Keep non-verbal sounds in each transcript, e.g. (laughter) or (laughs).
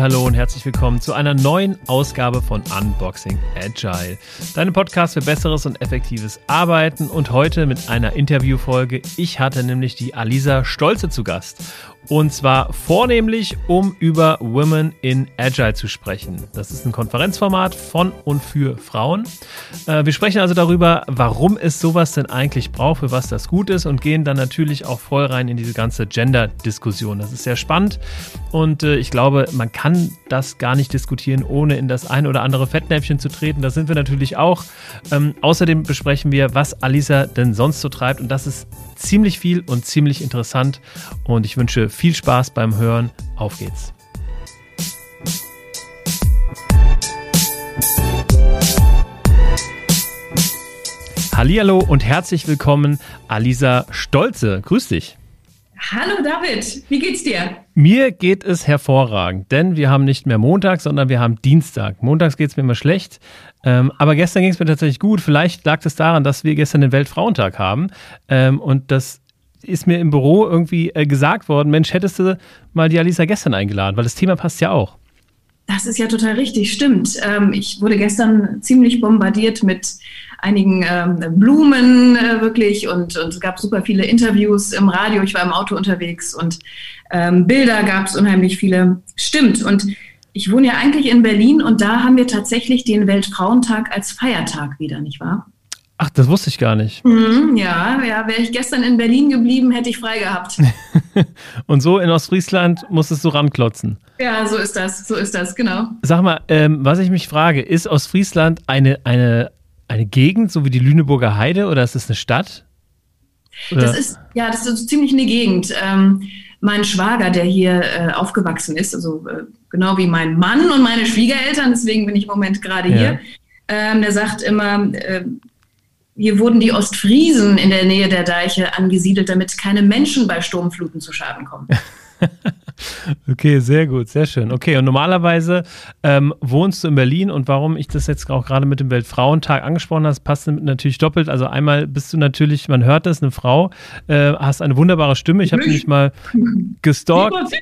Hallo und herzlich willkommen zu einer neuen Ausgabe von Unboxing Agile, deinem Podcast für besseres und effektives Arbeiten und heute mit einer Interviewfolge. Ich hatte nämlich die Alisa Stolze zu Gast und zwar vornehmlich, um über Women in Agile zu sprechen. Das ist ein Konferenzformat von und für Frauen. Äh, wir sprechen also darüber, warum es sowas denn eigentlich braucht, für was das gut ist und gehen dann natürlich auch voll rein in diese ganze Gender-Diskussion. Das ist sehr spannend und äh, ich glaube, man kann das gar nicht diskutieren, ohne in das ein oder andere Fettnäpfchen zu treten. Das sind wir natürlich auch. Ähm, außerdem besprechen wir, was Alisa denn sonst so treibt und das ist ziemlich viel und ziemlich interessant und ich wünsche viel Spaß beim Hören. Auf geht's. Hallihallo und herzlich willkommen, Alisa Stolze. Grüß dich. Hallo David, wie geht's dir? Mir geht es hervorragend, denn wir haben nicht mehr Montag, sondern wir haben Dienstag. Montags geht es mir immer schlecht, ähm, aber gestern ging es mir tatsächlich gut. Vielleicht lag es daran, dass wir gestern den Weltfrauentag haben ähm, und das ist mir im Büro irgendwie äh, gesagt worden, Mensch, hättest du mal die Alisa gestern eingeladen, weil das Thema passt ja auch. Das ist ja total richtig, stimmt. Ähm, ich wurde gestern ziemlich bombardiert mit einigen ähm, Blumen äh, wirklich und, und, es gab super viele Interviews im Radio. Ich war im Auto unterwegs und ähm, Bilder gab es unheimlich viele. Stimmt. Und ich wohne ja eigentlich in Berlin und da haben wir tatsächlich den Weltfrauentag als Feiertag wieder, nicht wahr? Ach, das wusste ich gar nicht. Mhm, ja, ja, wäre ich gestern in Berlin geblieben, hätte ich frei gehabt. (laughs) und so in Ostfriesland musstest du ranklotzen. Ja, so ist das, so ist das, genau. Sag mal, ähm, was ich mich frage, ist Ostfriesland eine, eine, eine Gegend, so wie die Lüneburger Heide, oder ist es eine Stadt? Das ist, ja, das ist ziemlich eine Gegend. Ähm, mein Schwager, der hier äh, aufgewachsen ist, also äh, genau wie mein Mann und meine Schwiegereltern, deswegen bin ich im Moment gerade ja. hier, ähm, der sagt immer, äh, hier wurden die Ostfriesen in der Nähe der Deiche angesiedelt, damit keine Menschen bei Sturmfluten zu Schaden kommen. (laughs) Okay, sehr gut, sehr schön. Okay, und normalerweise ähm, wohnst du in Berlin und warum ich das jetzt auch gerade mit dem Weltfrauentag angesprochen habe, passt natürlich doppelt. Also einmal bist du natürlich, man hört das, eine Frau, äh, hast eine wunderbare Stimme. Ich habe dich mal gestalkt. (laughs)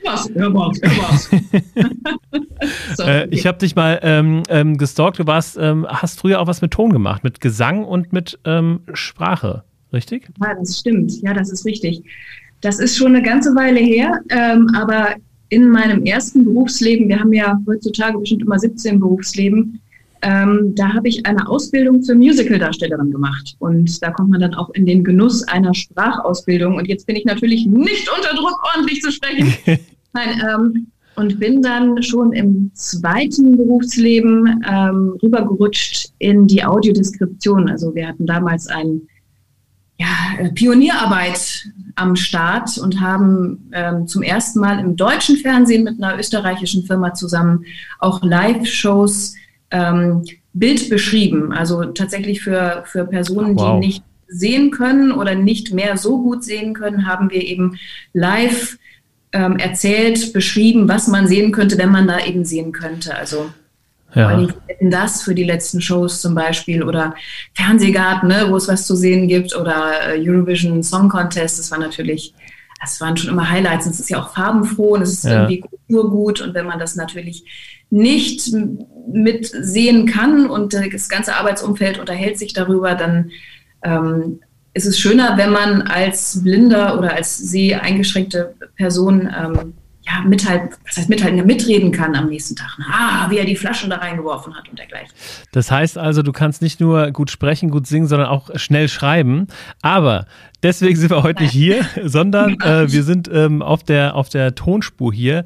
äh, ich habe dich mal ähm, ähm, gestalkt. Du warst, ähm, hast früher auch was mit Ton gemacht, mit Gesang und mit ähm, Sprache, richtig? Ja, das stimmt. Ja, das ist richtig. Das ist schon eine ganze Weile her, ähm, aber in meinem ersten Berufsleben, wir haben ja heutzutage bestimmt immer 17 Berufsleben, ähm, da habe ich eine Ausbildung zur Musicaldarstellerin gemacht. Und da kommt man dann auch in den Genuss einer Sprachausbildung. Und jetzt bin ich natürlich nicht unter Druck, ordentlich zu sprechen. (laughs) Nein, ähm, und bin dann schon im zweiten Berufsleben ähm, rübergerutscht in die Audiodeskription. Also wir hatten damals ein ja, äh, Pionierarbeit am Start und haben ähm, zum ersten Mal im deutschen Fernsehen mit einer österreichischen Firma zusammen auch Live-Shows ähm, Bild beschrieben. Also tatsächlich für, für Personen, wow. die nicht sehen können oder nicht mehr so gut sehen können, haben wir eben live ähm, erzählt, beschrieben, was man sehen könnte, wenn man da eben sehen könnte. Also ja. Das für die letzten Shows zum Beispiel oder Fernsehgarten, ne, wo es was zu sehen gibt oder äh, Eurovision Song Contest, das war natürlich, das waren schon immer Highlights und es ist ja auch farbenfroh und es ist ja. irgendwie kulturgut und wenn man das natürlich nicht mitsehen kann und das ganze Arbeitsumfeld unterhält sich darüber, dann ähm, ist es schöner, wenn man als blinder oder als seheingeschränkte Person ähm, ja, mithalten, was heißt mithalten, mitreden kann am nächsten Tag. Ah, wie er die Flaschen da reingeworfen hat und dergleichen. Das heißt also, du kannst nicht nur gut sprechen, gut singen, sondern auch schnell schreiben. Aber deswegen sind wir heute nicht hier, (laughs) sondern äh, wir sind ähm, auf, der, auf der Tonspur hier.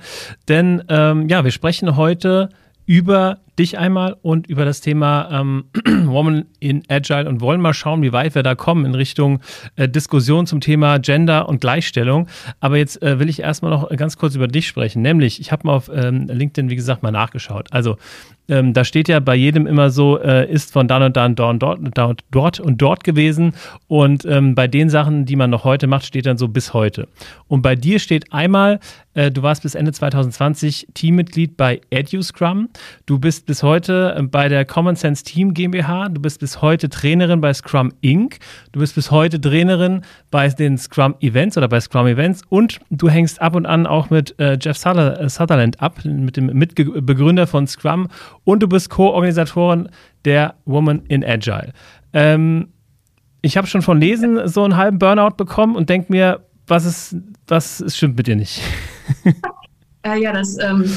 Denn ähm, ja, wir sprechen heute über dich einmal und über das Thema ähm, (clears throat) Woman in Agile und wollen mal schauen, wie weit wir da kommen in Richtung äh, Diskussion zum Thema Gender und Gleichstellung. Aber jetzt äh, will ich erstmal noch ganz kurz über dich sprechen. Nämlich, ich habe mal auf ähm, LinkedIn, wie gesagt, mal nachgeschaut. Also ähm, da steht ja bei jedem immer so, äh, ist von dann und dann dort, dort, dort und dort gewesen. Und ähm, bei den Sachen, die man noch heute macht, steht dann so bis heute. Und bei dir steht einmal, äh, du warst bis Ende 2020 Teammitglied bei EduScrum. Du bist bis heute äh, bei der Common Sense Team GmbH. Du bist bis heute Trainerin bei Scrum Inc. Du bist bis heute Trainerin bei den Scrum Events oder bei Scrum Events und du hängst ab und an auch mit äh, Jeff Sutherland ab, mit dem Mitbegründer von Scrum und du bist Co-Organisatorin der Woman in Agile. Ähm, ich habe schon von Lesen so einen halben Burnout bekommen und denke mir, was ist, was stimmt mit dir nicht? äh, ja, das, ähm,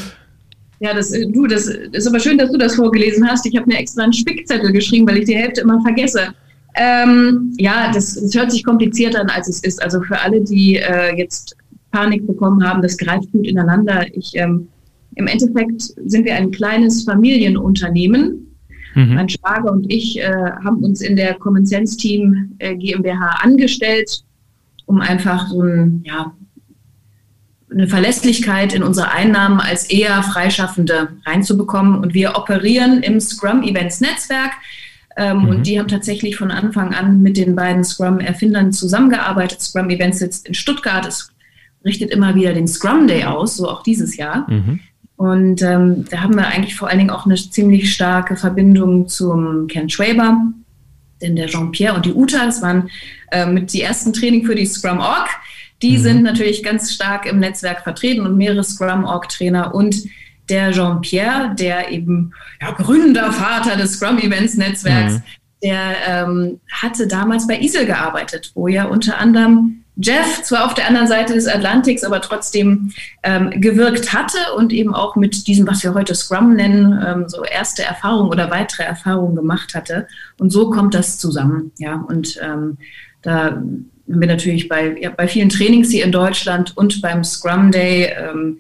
ja, das, äh, du, das ist aber schön, dass du das vorgelesen hast. Ich habe mir extra einen Spickzettel geschrieben, weil ich die Hälfte immer vergesse. Ähm, ja, das, das, hört sich komplizierter an, als es ist. Also für alle, die äh, jetzt Panik bekommen haben, das greift gut ineinander. Ich, ähm, Im Endeffekt sind wir ein kleines Familienunternehmen Mhm. Mein Schwager und ich äh, haben uns in der Common Sense Team äh, GmbH angestellt, um einfach so ein, ja, eine Verlässlichkeit in unsere Einnahmen als eher Freischaffende reinzubekommen. Und wir operieren im Scrum Events Netzwerk. Ähm, mhm. Und die haben tatsächlich von Anfang an mit den beiden Scrum-Erfindern zusammengearbeitet. Scrum Events sitzt in Stuttgart. Es richtet immer wieder den Scrum Day aus, so auch dieses Jahr. Mhm. Und ähm, da haben wir eigentlich vor allen Dingen auch eine ziemlich starke Verbindung zum Ken Schwaber, denn der Jean-Pierre und die Uta, das waren äh, mit die ersten Training für die Scrum Org. Die mhm. sind natürlich ganz stark im Netzwerk vertreten und mehrere Scrum Org Trainer und der Jean-Pierre, der eben ja, Gründervater des Scrum Events Netzwerks, mhm. der ähm, hatte damals bei ISIL gearbeitet, wo ja unter anderem Jeff zwar auf der anderen Seite des Atlantiks, aber trotzdem ähm, gewirkt hatte und eben auch mit diesem, was wir heute Scrum nennen, ähm, so erste Erfahrungen oder weitere Erfahrungen gemacht hatte. Und so kommt das zusammen. Ja, und ähm, da haben wir natürlich bei, ja, bei vielen Trainings hier in Deutschland und beim Scrum Day, ähm,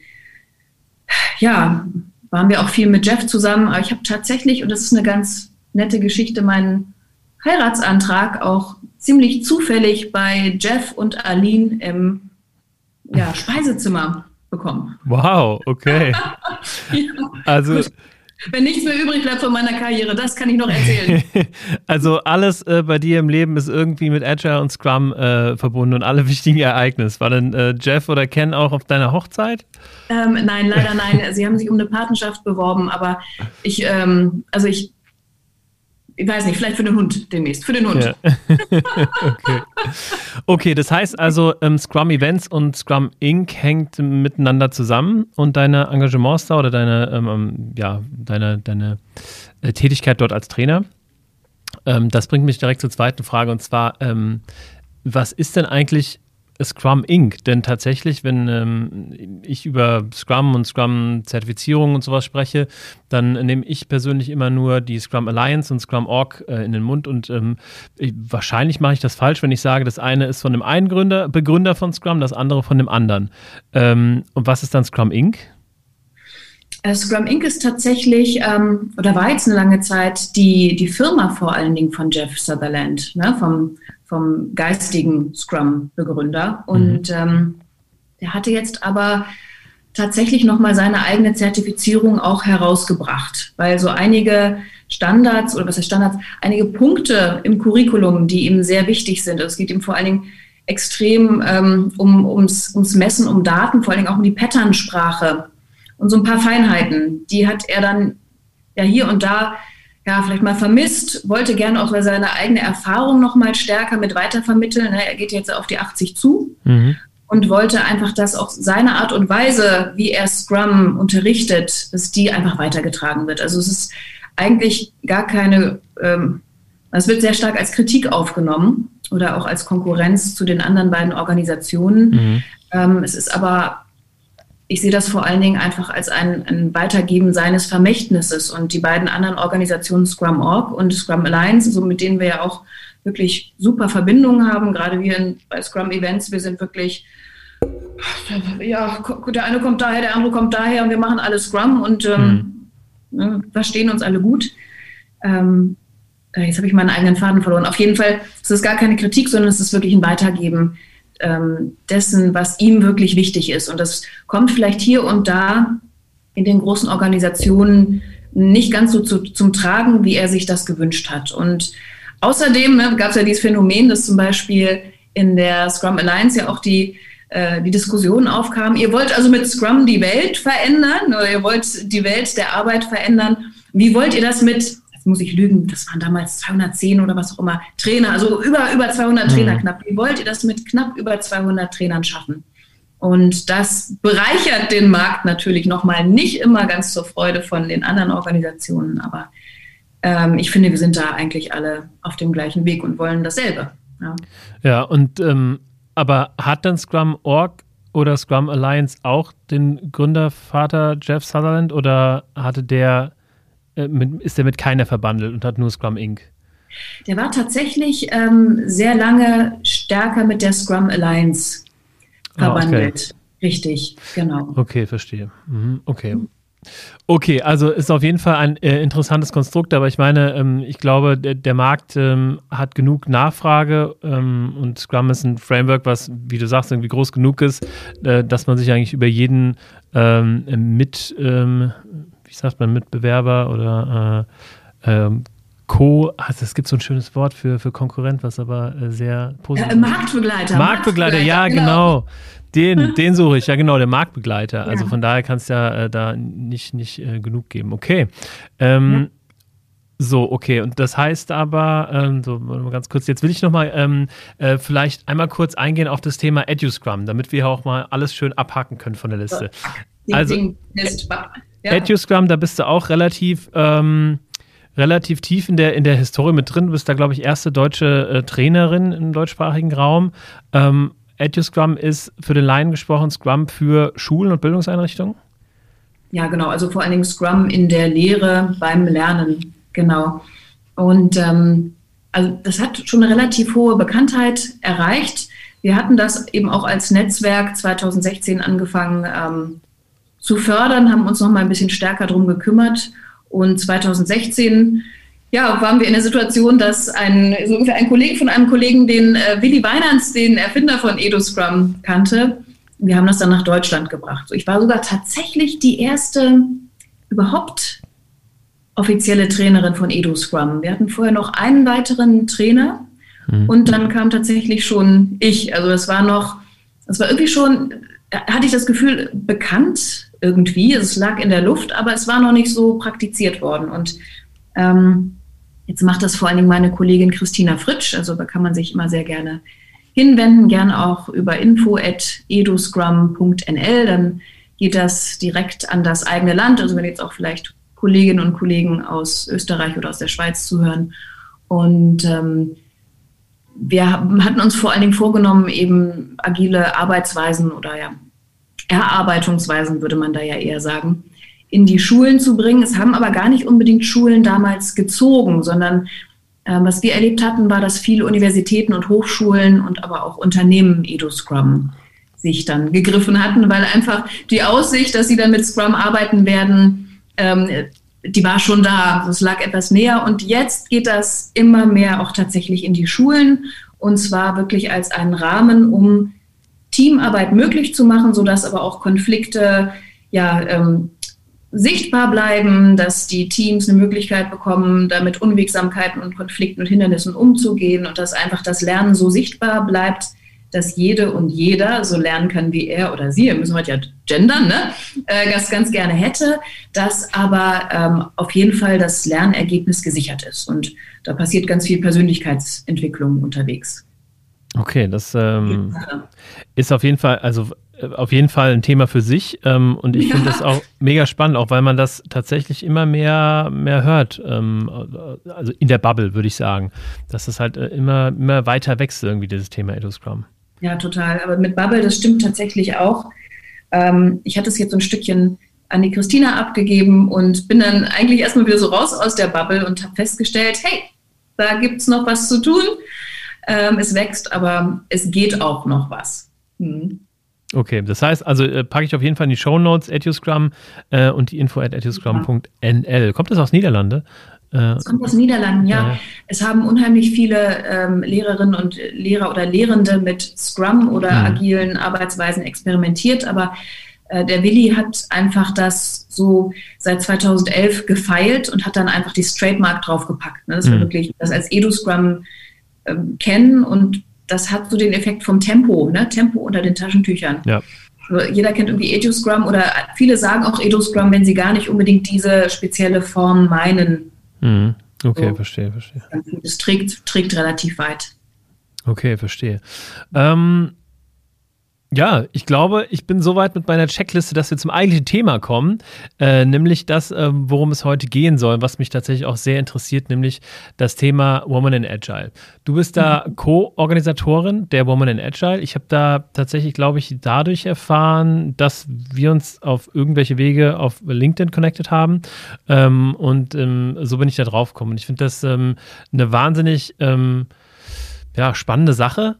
ja, waren wir auch viel mit Jeff zusammen. Aber ich habe tatsächlich, und das ist eine ganz nette Geschichte, meinen Heiratsantrag auch ziemlich zufällig bei Jeff und Aline im ja, (laughs) Speisezimmer bekommen. Wow, okay. (laughs) ja, also. Gut. Wenn nichts mehr übrig bleibt von meiner Karriere, das kann ich noch erzählen. (laughs) also alles äh, bei dir im Leben ist irgendwie mit Agile und Scrum äh, verbunden und alle (laughs) wichtigen Ereignisse. War denn äh, Jeff oder Ken auch auf deiner Hochzeit? Ähm, nein, leider nein. Sie haben sich um eine Patenschaft beworben, aber ich, ähm, also ich ich weiß nicht, vielleicht für den Hund demnächst. Für den Hund. Ja. (laughs) okay. okay. das heißt also, ähm, Scrum Events und Scrum Inc. hängt miteinander zusammen und deine Engagements da oder deine, ähm, ähm, ja, deine, deine äh, Tätigkeit dort als Trainer. Ähm, das bringt mich direkt zur zweiten Frage und zwar, ähm, was ist denn eigentlich Scrum Inc. Denn tatsächlich, wenn ähm, ich über Scrum und Scrum-Zertifizierung und sowas spreche, dann nehme ich persönlich immer nur die Scrum Alliance und Scrum Org äh, in den Mund. Und ähm, ich, wahrscheinlich mache ich das falsch, wenn ich sage, das eine ist von dem einen Gründer, Begründer von Scrum, das andere von dem anderen. Ähm, und was ist dann Scrum Inc.? Äh, Scrum Inc. ist tatsächlich, ähm, oder war jetzt eine lange Zeit, die, die Firma vor allen Dingen von Jeff Sutherland, ne, vom vom geistigen Scrum-Begründer. Und mhm. ähm, der hatte jetzt aber tatsächlich nochmal seine eigene Zertifizierung auch herausgebracht, weil so einige Standards oder was heißt Standards, einige Punkte im Curriculum, die ihm sehr wichtig sind. Also es geht ihm vor allen Dingen extrem ähm, um, ums, ums Messen, um Daten, vor allen Dingen auch um die Patternsprache und so ein paar Feinheiten. Die hat er dann ja hier und da ja, vielleicht mal vermisst, wollte gerne auch seine eigene Erfahrung noch mal stärker mit weitervermitteln. Ne? Er geht jetzt auf die 80 zu mhm. und wollte einfach, dass auch seine Art und Weise, wie er Scrum unterrichtet, dass die einfach weitergetragen wird. Also es ist eigentlich gar keine, ähm, es wird sehr stark als Kritik aufgenommen oder auch als Konkurrenz zu den anderen beiden Organisationen. Mhm. Ähm, es ist aber ich sehe das vor allen Dingen einfach als ein, ein, Weitergeben seines Vermächtnisses. Und die beiden anderen Organisationen Scrum Org und Scrum Alliance, so mit denen wir ja auch wirklich super Verbindungen haben, gerade wir in, bei Scrum Events, wir sind wirklich, ja, der eine kommt daher, der andere kommt daher und wir machen alle Scrum und ähm, mhm. ne, verstehen uns alle gut. Ähm, jetzt habe ich meinen eigenen Faden verloren. Auf jeden Fall ist es gar keine Kritik, sondern es ist wirklich ein Weitergeben ähm, dessen, was ihm wirklich wichtig ist. Und das kommt vielleicht hier und da in den großen Organisationen nicht ganz so zu, zum Tragen, wie er sich das gewünscht hat. Und außerdem ne, gab es ja dieses Phänomen, dass zum Beispiel in der Scrum Alliance ja auch die, äh, die Diskussion aufkam, ihr wollt also mit Scrum die Welt verändern oder ihr wollt die Welt der Arbeit verändern. Wie wollt ihr das mit, muss ich lügen, das waren damals 210 oder was auch immer, Trainer, also über, über 200 mhm. Trainer knapp. Wie wollt ihr das mit knapp über 200 Trainern schaffen? Und das bereichert den Markt natürlich nochmal nicht immer ganz zur Freude von den anderen Organisationen, aber ähm, ich finde, wir sind da eigentlich alle auf dem gleichen Weg und wollen dasselbe. Ja, ja und ähm, aber hat dann Scrum Org oder Scrum Alliance auch den Gründervater Jeff Sutherland oder hatte der äh, mit, ist der mit keiner verbandelt und hat nur Scrum Inc.? Der war tatsächlich ähm, sehr lange stärker mit der Scrum Alliance verwandelt. Ah, okay. Richtig, genau. Okay, verstehe. Mhm, okay. Okay, also ist auf jeden Fall ein äh, interessantes Konstrukt, aber ich meine, ähm, ich glaube, der, der Markt ähm, hat genug Nachfrage ähm, und Scrum ist ein Framework, was, wie du sagst, irgendwie groß genug ist, äh, dass man sich eigentlich über jeden ähm, mit, ähm, wie sagt man, Mitbewerber oder äh, ähm, Co, also es gibt so ein schönes Wort für, für Konkurrent, was aber äh, sehr positiv ist. Marktbegleiter. Marktbegleiter, ja, genau. genau. Den, (laughs) den suche ich, ja genau, der Marktbegleiter. Also ja. Also von daher kann es ja äh, da nicht, nicht äh, genug geben. Okay. Ähm, ja. So, okay. Und das heißt aber, ähm, so mal ganz kurz, jetzt will ich nochmal ähm, äh, vielleicht einmal kurz eingehen auf das Thema EduScrum, damit wir auch mal alles schön abhaken können von der Liste. Also, ja. EduScrum, da bist du auch relativ ähm, relativ tief in der, in der Historie mit drin. Du bist da, glaube ich, erste deutsche äh, Trainerin im deutschsprachigen Raum. Ähm, EduScrum ist für den Laien gesprochen Scrum für Schulen und Bildungseinrichtungen? Ja, genau. Also vor allen Dingen Scrum in der Lehre beim Lernen. Genau. Und ähm, also das hat schon eine relativ hohe Bekanntheit erreicht. Wir hatten das eben auch als Netzwerk 2016 angefangen ähm, zu fördern, haben uns noch mal ein bisschen stärker darum gekümmert und 2016 ja, waren wir in der Situation, dass ein, so ungefähr ein Kollege von einem Kollegen, den äh, Willy Weinans, den Erfinder von EduScrum, kannte. Wir haben das dann nach Deutschland gebracht. Ich war sogar tatsächlich die erste überhaupt offizielle Trainerin von EduScrum. Wir hatten vorher noch einen weiteren Trainer mhm. und dann kam tatsächlich schon ich. Also das war noch, das war irgendwie schon, hatte ich das Gefühl, bekannt irgendwie. Es lag in der Luft, aber es war noch nicht so praktiziert worden. Und ähm, jetzt macht das vor allen Dingen meine Kollegin Christina Fritsch. Also da kann man sich immer sehr gerne hinwenden, gerne auch über info.eduscrum.nl. Dann geht das direkt an das eigene Land. Also wenn jetzt auch vielleicht Kolleginnen und Kollegen aus Österreich oder aus der Schweiz zuhören. Und ähm, wir hatten uns vor allen Dingen vorgenommen, eben agile Arbeitsweisen oder ja, Erarbeitungsweisen, würde man da ja eher sagen, in die Schulen zu bringen. Es haben aber gar nicht unbedingt Schulen damals gezogen, sondern äh, was wir erlebt hatten, war, dass viele Universitäten und Hochschulen und aber auch Unternehmen EduScrum sich dann gegriffen hatten, weil einfach die Aussicht, dass sie dann mit Scrum arbeiten werden, ähm, die war schon da. Es lag etwas näher und jetzt geht das immer mehr auch tatsächlich in die Schulen und zwar wirklich als einen Rahmen, um Teamarbeit möglich zu machen, sodass aber auch Konflikte ja, ähm, sichtbar bleiben, dass die Teams eine Möglichkeit bekommen, damit Unwegsamkeiten und Konflikten und Hindernissen umzugehen und dass einfach das Lernen so sichtbar bleibt, dass jede und jeder so lernen kann, wie er oder sie, wir müssen heute ja gendern, ne? äh, das ganz gerne hätte, dass aber ähm, auf jeden Fall das Lernergebnis gesichert ist. Und da passiert ganz viel Persönlichkeitsentwicklung unterwegs. Okay, das ähm, ist auf jeden Fall, also äh, auf jeden Fall ein Thema für sich ähm, und ich ja. finde das auch mega spannend, auch weil man das tatsächlich immer mehr, mehr hört, ähm, also in der Bubble würde ich sagen, dass das halt äh, immer, immer weiter wächst irgendwie dieses Thema EduScrum. Ja, total, aber mit Bubble, das stimmt tatsächlich auch. Ähm, ich hatte es jetzt so ein Stückchen an die Christina abgegeben und bin dann eigentlich erstmal wieder so raus aus der Bubble und habe festgestellt, hey, da gibt es noch was zu tun. Ähm, es wächst, aber es geht auch noch was. Hm. Okay, das heißt, also äh, packe ich auf jeden Fall in die Show Notes EduScrum äh, und die info at eduscrum.nl. Kommt das aus Niederlande? Äh, es kommt aus Niederlanden, ja. ja. Es haben unheimlich viele ähm, Lehrerinnen und Lehrer oder Lehrende mit Scrum oder mhm. agilen Arbeitsweisen experimentiert, aber äh, der Willi hat einfach das so seit 2011 gefeilt und hat dann einfach die Trademark draufgepackt. Ne? Das war mhm. wirklich das als EduScrum ähm, kennen und das hat so den Effekt vom Tempo, ne? Tempo unter den Taschentüchern. Ja. Also jeder kennt irgendwie Edu-Scrum oder viele sagen auch Edu-Scrum, wenn sie gar nicht unbedingt diese spezielle Form meinen. Mhm. Okay, so. verstehe, verstehe. Es trägt, trägt relativ weit. Okay, verstehe. Ähm, ja, ich glaube, ich bin soweit mit meiner Checkliste, dass wir zum eigentlichen Thema kommen, äh, nämlich das, äh, worum es heute gehen soll, was mich tatsächlich auch sehr interessiert, nämlich das Thema Woman in Agile. Du bist da mhm. Co-Organisatorin der Woman in Agile. Ich habe da tatsächlich, glaube ich, dadurch erfahren, dass wir uns auf irgendwelche Wege auf LinkedIn connected haben ähm, und ähm, so bin ich da drauf gekommen. Ich finde das ähm, eine wahnsinnig ähm, ja, spannende Sache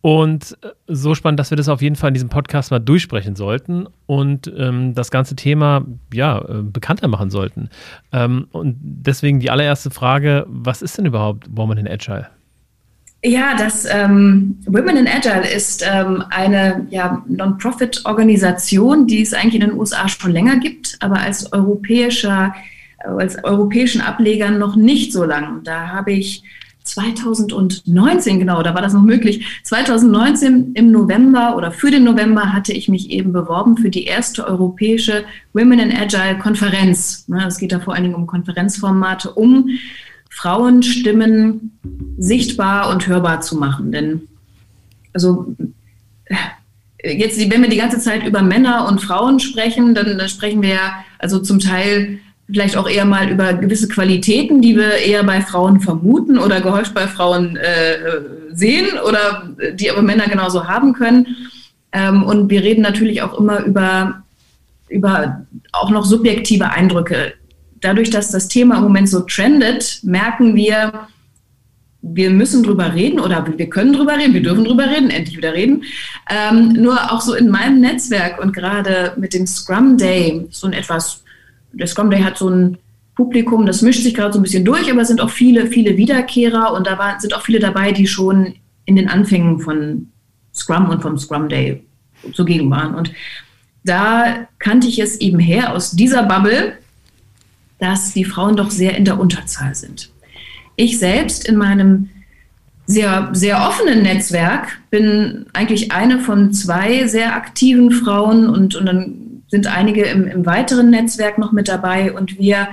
und äh, so spannend, dass wir das auf jeden Fall in diesem Podcast mal durchsprechen sollten und ähm, das ganze Thema ja äh, bekannter machen sollten. Ähm, und deswegen die allererste Frage: Was ist denn überhaupt Women in Agile? Ja, das ähm, Women in Agile ist ähm, eine ja, Non-Profit-Organisation, die es eigentlich in den USA schon länger gibt, aber als europäischer, als europäischen Ableger noch nicht so lang. Da habe ich 2019, genau, da war das noch möglich. 2019 im November oder für den November hatte ich mich eben beworben für die erste europäische Women in Agile Konferenz. Es geht da vor allen Dingen um Konferenzformate, um Frauenstimmen sichtbar und hörbar zu machen. Denn, also, jetzt, wenn wir die ganze Zeit über Männer und Frauen sprechen, dann, dann sprechen wir ja also zum Teil vielleicht auch eher mal über gewisse Qualitäten, die wir eher bei Frauen vermuten oder gehäuft bei Frauen äh, sehen oder die aber Männer genauso haben können. Ähm, und wir reden natürlich auch immer über, über auch noch subjektive Eindrücke. Dadurch, dass das Thema im Moment so trendet, merken wir, wir müssen drüber reden oder wir können drüber reden, wir dürfen drüber reden, endlich wieder reden. Ähm, nur auch so in meinem Netzwerk und gerade mit dem Scrum Day, so ein etwas Scrum Day hat so ein Publikum, das mischt sich gerade so ein bisschen durch, aber es sind auch viele, viele Wiederkehrer und da war, sind auch viele dabei, die schon in den Anfängen von Scrum und vom Scrum Day zugegen waren. Und da kannte ich es eben her aus dieser Bubble, dass die Frauen doch sehr in der Unterzahl sind. Ich selbst in meinem sehr, sehr offenen Netzwerk bin eigentlich eine von zwei sehr aktiven Frauen und, und dann sind einige im, im weiteren Netzwerk noch mit dabei und wir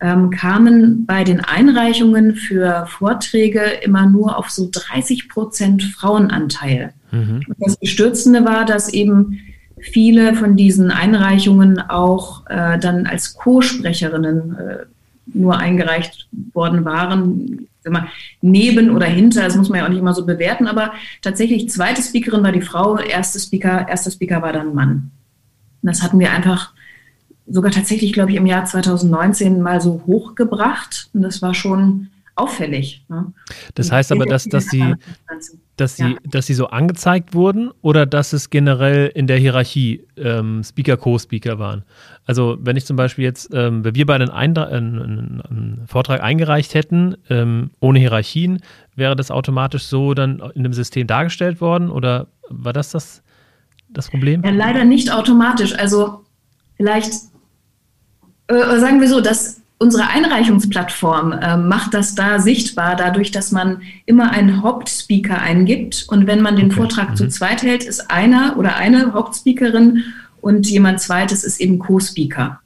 ähm, kamen bei den Einreichungen für Vorträge immer nur auf so 30 Prozent Frauenanteil. Mhm. Und das Bestürzende war, dass eben viele von diesen Einreichungen auch äh, dann als Co-Sprecherinnen äh, nur eingereicht worden waren. Mal, neben oder hinter, das muss man ja auch nicht immer so bewerten, aber tatsächlich zweite Speakerin war die Frau, erste Speaker, erster Speaker war dann Mann. Und das hatten wir einfach sogar tatsächlich, glaube ich, im Jahr 2019 mal so hochgebracht. Und das war schon auffällig. Ne? Das heißt aber, dass, dass, sie, dass, sie, ja. dass sie so angezeigt wurden oder dass es generell in der Hierarchie ähm, Speaker, Co-Speaker waren? Also wenn ich zum Beispiel jetzt, ähm, wenn wir beide einen, einen, einen, Vortrag eingereicht hätten, ähm, ohne Hierarchien, wäre das automatisch so dann in dem System dargestellt worden oder war das das? Das Problem? Ja, leider nicht automatisch. Also vielleicht äh, sagen wir so, dass unsere Einreichungsplattform äh, macht das da sichtbar, dadurch, dass man immer einen Hauptspeaker eingibt. Und wenn man den okay. Vortrag mhm. zu zweit hält, ist einer oder eine Hauptspeakerin und jemand zweites ist eben Co-Speaker.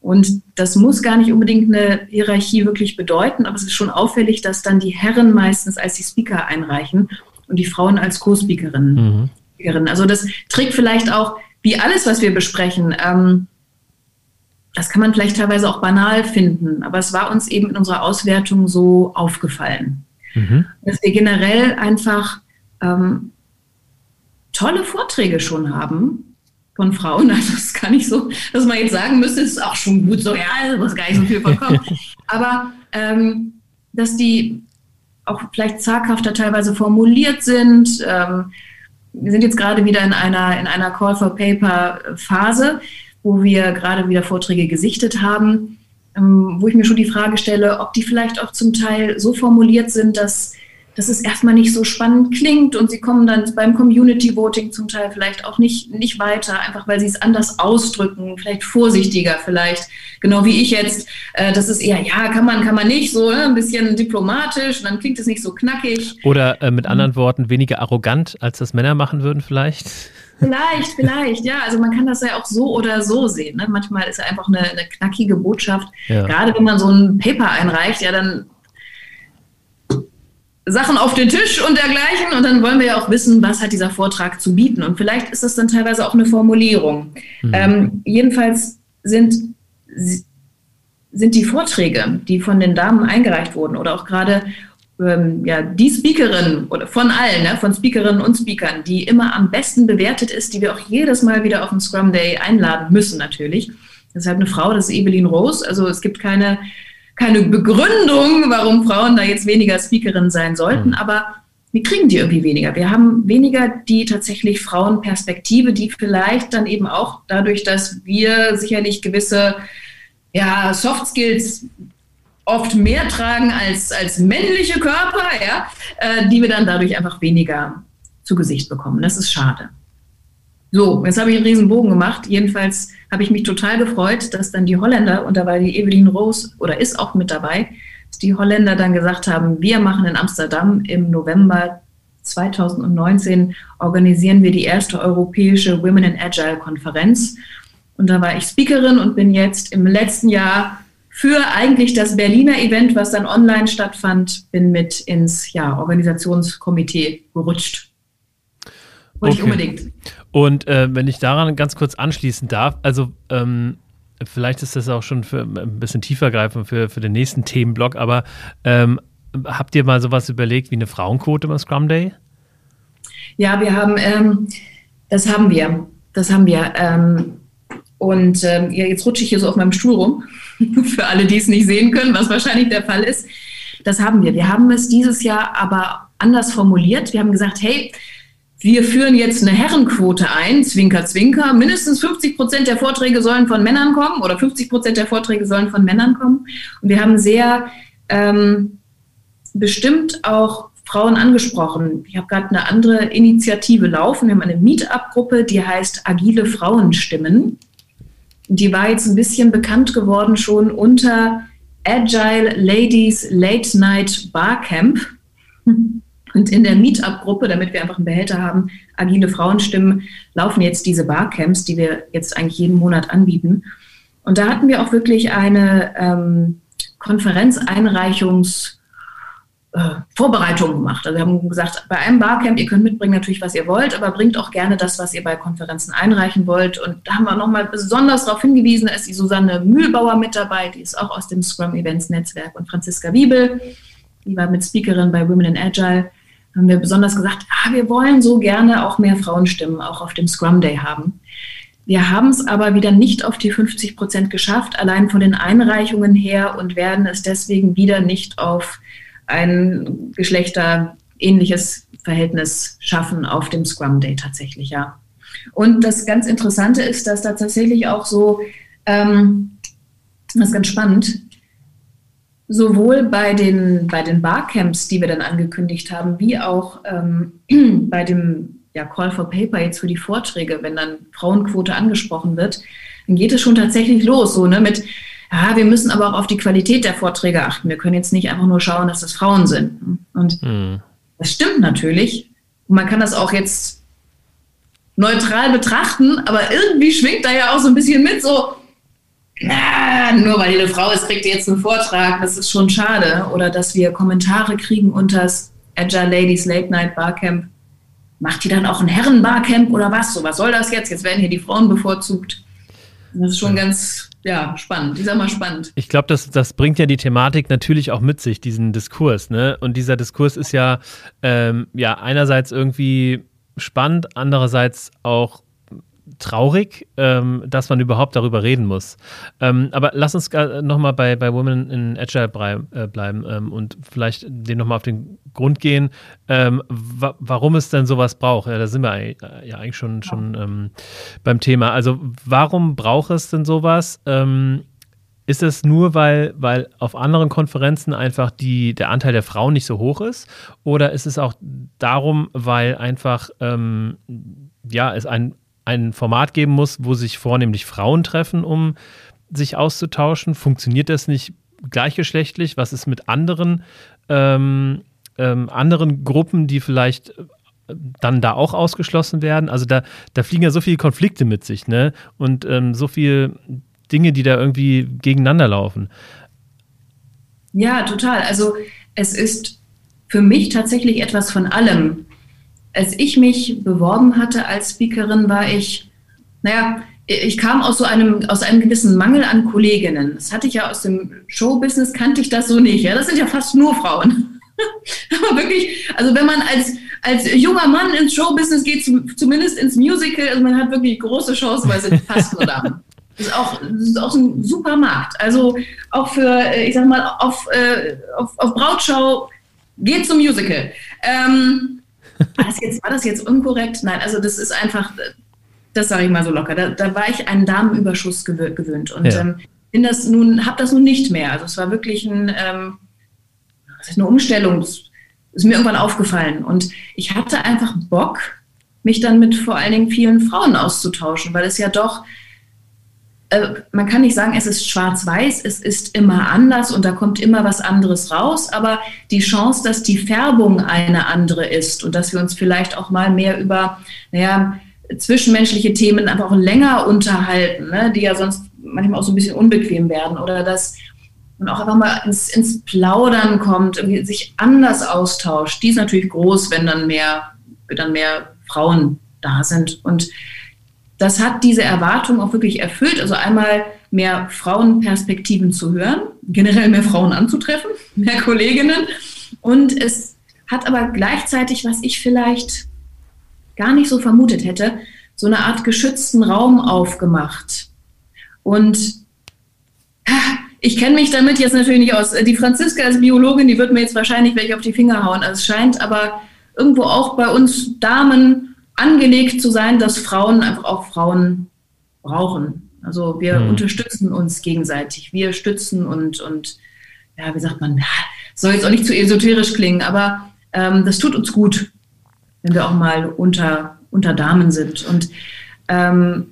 Und das muss gar nicht unbedingt eine Hierarchie wirklich bedeuten, aber es ist schon auffällig, dass dann die Herren meistens als die Speaker einreichen und die Frauen als Co-Speakerinnen. Mhm. Also das trägt vielleicht auch, wie alles, was wir besprechen, ähm, das kann man vielleicht teilweise auch banal finden, aber es war uns eben in unserer Auswertung so aufgefallen, mhm. dass wir generell einfach ähm, tolle Vorträge schon haben von Frauen. (laughs) Also das kann ich so, dass man jetzt sagen müsste, ist auch schon gut so, ja, da muss gar nicht so viel vorkommen. (laughs) aber ähm, dass die auch vielleicht zaghafter teilweise formuliert sind, ähm, wir sind jetzt gerade wieder in einer, in einer Call for Paper Phase, wo wir gerade wieder Vorträge gesichtet haben, ähm, wo ich mir schon die Frage stelle, ob die vielleicht auch zum Teil so formuliert sind, dass dass es erstmal nicht so spannend klingt und sie kommen dann beim Community Voting zum Teil vielleicht auch nicht, nicht weiter, einfach weil sie es anders ausdrücken, vielleicht vorsichtiger, vielleicht, genau wie ich jetzt. Äh, das ist eher, ja, kann man, kann man nicht, so ne, ein bisschen diplomatisch und dann klingt es nicht so knackig. Oder äh, mit anderen Worten, weniger arrogant, als das Männer machen würden, vielleicht. Vielleicht, vielleicht, ja. Also man kann das ja auch so oder so sehen. Ne? Manchmal ist ja einfach eine, eine knackige Botschaft. Ja. Gerade wenn man so ein Paper einreicht, ja, dann Sachen auf den Tisch und dergleichen. Und dann wollen wir ja auch wissen, was hat dieser Vortrag zu bieten. Und vielleicht ist das dann teilweise auch eine Formulierung. Mhm. Ähm, jedenfalls sind, sind die Vorträge, die von den Damen eingereicht wurden oder auch gerade ähm, ja, die Speakerin oder von allen, ne, von Speakerinnen und Speakern, die immer am besten bewertet ist, die wir auch jedes Mal wieder auf den Scrum Day einladen müssen natürlich. Das ist halt eine Frau, das ist Evelyn Rose. Also es gibt keine, keine Begründung, warum Frauen da jetzt weniger Speakerinnen sein sollten, mhm. aber wir kriegen die irgendwie weniger. Wir haben weniger die tatsächlich Frauenperspektive, die vielleicht dann eben auch dadurch, dass wir sicherlich gewisse ja, Soft Skills oft mehr tragen als, als männliche Körper, ja, äh, die wir dann dadurch einfach weniger zu Gesicht bekommen. Das ist schade. So, jetzt habe ich einen riesen Bogen gemacht. Jedenfalls habe ich mich total gefreut, dass dann die Holländer, und da war die Evelyn Rose oder ist auch mit dabei, dass die Holländer dann gesagt haben, wir machen in Amsterdam im November 2019 organisieren wir die erste europäische Women in Agile Konferenz. Und da war ich Speakerin und bin jetzt im letzten Jahr für eigentlich das Berliner Event, was dann online stattfand, bin mit ins ja, Organisationskomitee gerutscht. Wollte okay. ich unbedingt. Und äh, wenn ich daran ganz kurz anschließen darf, also ähm, vielleicht ist das auch schon für ein bisschen tiefergreifend für, für den nächsten Themenblock, aber ähm, habt ihr mal sowas überlegt wie eine Frauenquote beim Scrum Day? Ja, wir haben, ähm, das haben wir. Das haben wir. Ähm, und ähm, ja, jetzt rutsche ich hier so auf meinem Stuhl rum, (laughs) für alle, die es nicht sehen können, was wahrscheinlich der Fall ist. Das haben wir. Wir haben es dieses Jahr aber anders formuliert. Wir haben gesagt, hey, wir führen jetzt eine Herrenquote ein, Zwinker, Zwinker. Mindestens 50 Prozent der Vorträge sollen von Männern kommen oder 50 Prozent der Vorträge sollen von Männern kommen. Und wir haben sehr ähm, bestimmt auch Frauen angesprochen. Ich habe gerade eine andere Initiative laufen. Wir haben eine Meetup-Gruppe, die heißt Agile Frauenstimmen. Die war jetzt ein bisschen bekannt geworden schon unter Agile Ladies Late Night Barcamp. Und in der Meetup-Gruppe, damit wir einfach einen Behälter haben, agile Frauenstimmen, laufen jetzt diese Barcamps, die wir jetzt eigentlich jeden Monat anbieten. Und da hatten wir auch wirklich eine ähm, Konferenzeinreichungs- äh, Vorbereitungen gemacht. Also wir haben gesagt, bei einem Barcamp, ihr könnt mitbringen natürlich, was ihr wollt, aber bringt auch gerne das, was ihr bei Konferenzen einreichen wollt. Und da haben wir nochmal besonders darauf hingewiesen, da ist die Susanne Mühlbauer mit dabei, die ist auch aus dem Scrum Events Netzwerk und Franziska Wiebel, die war mit Speakerin bei Women in Agile. Haben wir besonders gesagt, ah, wir wollen so gerne auch mehr Frauenstimmen auch auf dem Scrum Day haben. Wir haben es aber wieder nicht auf die 50 Prozent geschafft, allein von den Einreichungen her und werden es deswegen wieder nicht auf ein geschlechterähnliches Verhältnis schaffen auf dem Scrum Day tatsächlich, ja. Und das ganz Interessante ist, dass da tatsächlich auch so, ähm, das ist ganz spannend, sowohl bei den, bei den Barcamps, die wir dann angekündigt haben, wie auch ähm, (clears throat) bei dem ja, Call for Paper jetzt für die Vorträge, wenn dann Frauenquote angesprochen wird, dann geht es schon tatsächlich los, so ne, mit ja, wir müssen aber auch auf die Qualität der Vorträge achten. Wir können jetzt nicht einfach nur schauen, dass das Frauen sind. Und mhm. das stimmt natürlich. Und man kann das auch jetzt neutral betrachten, aber irgendwie schwingt da ja auch so ein bisschen mit, so, na, nur weil die eine Frau ist, kriegt die jetzt einen Vortrag. Das ist schon schade. Oder dass wir Kommentare kriegen unter das Agile Ladies Late Night Barcamp. Macht die dann auch ein Herren-Barcamp oder was? So, was soll das jetzt? Jetzt werden hier die Frauen bevorzugt. Das ist schon ganz ja, spannend. Ich sag mal spannend. Ich glaube, das, das bringt ja die Thematik natürlich auch mit sich, diesen Diskurs. Ne? Und dieser Diskurs ist ja, ähm, ja einerseits irgendwie spannend, andererseits auch traurig, ähm, dass man überhaupt darüber reden muss. Ähm, aber lass uns nochmal bei, bei Women in Agile äh, bleiben ähm, und vielleicht dem nochmal auf den Grund gehen, ähm, wa warum es denn sowas braucht. Ja, da sind wir äh, ja eigentlich schon, schon ähm, beim Thema. Also warum braucht es denn sowas? Ähm, ist es nur, weil, weil auf anderen Konferenzen einfach die, der Anteil der Frauen nicht so hoch ist? Oder ist es auch darum, weil einfach ja, es ein ein Format geben muss, wo sich vornehmlich Frauen treffen, um sich auszutauschen? Funktioniert das nicht gleichgeschlechtlich? Was ist mit anderen, ähm, ähm, anderen Gruppen, die vielleicht dann da auch ausgeschlossen werden? Also da, da fliegen ja so viele Konflikte mit sich, ne? Und ähm, so viele Dinge, die da irgendwie gegeneinander laufen. Ja, total. Also es ist für mich tatsächlich etwas von allem. Als ich mich beworben hatte als Speakerin, war ich, naja, ich kam aus so einem, aus einem gewissen Mangel an Kolleginnen. Das hatte ich ja aus dem Showbusiness, kannte ich das so nicht. Ja? Das sind ja fast nur Frauen. (laughs) Aber wirklich, also wenn man als, als junger Mann ins Showbusiness geht, zumindest ins Musical, also man hat wirklich große Chancen, weil es sind fast nur Damen. Das ist auch, das ist auch ein super Markt. Also auch für, äh, ich sag mal, auf, äh, auf, auf Brautschau geht zum Musical. Ähm, war, das jetzt, war das jetzt unkorrekt? Nein, also das ist einfach, das sage ich mal so locker. Da, da war ich einen Damenüberschuss gewöhnt und ja. ähm, bin das nun, habe das nun nicht mehr. Also es war wirklich ein, ähm, eine Umstellung. Das ist mir irgendwann aufgefallen und ich hatte einfach Bock, mich dann mit vor allen Dingen vielen Frauen auszutauschen, weil es ja doch man kann nicht sagen, es ist schwarz-weiß, es ist immer anders und da kommt immer was anderes raus, aber die Chance, dass die Färbung eine andere ist und dass wir uns vielleicht auch mal mehr über, naja, zwischenmenschliche Themen einfach auch länger unterhalten, ne, die ja sonst manchmal auch so ein bisschen unbequem werden oder dass man auch einfach mal ins, ins Plaudern kommt, sich anders austauscht. Die ist natürlich groß, wenn dann mehr, dann mehr Frauen da sind und das hat diese Erwartung auch wirklich erfüllt. Also einmal mehr Frauenperspektiven zu hören, generell mehr Frauen anzutreffen, (laughs) mehr Kolleginnen. Und es hat aber gleichzeitig, was ich vielleicht gar nicht so vermutet hätte, so eine Art geschützten Raum aufgemacht. Und ich kenne mich damit jetzt natürlich nicht aus. Die Franziska als Biologin, die wird mir jetzt wahrscheinlich welche auf die Finger hauen. Also es scheint aber irgendwo auch bei uns Damen angelegt zu sein, dass Frauen einfach auch Frauen brauchen. Also wir mhm. unterstützen uns gegenseitig. Wir stützen und, und ja, wie sagt man, soll jetzt auch nicht zu esoterisch klingen, aber ähm, das tut uns gut, wenn wir auch mal unter, unter Damen sind. Und ähm,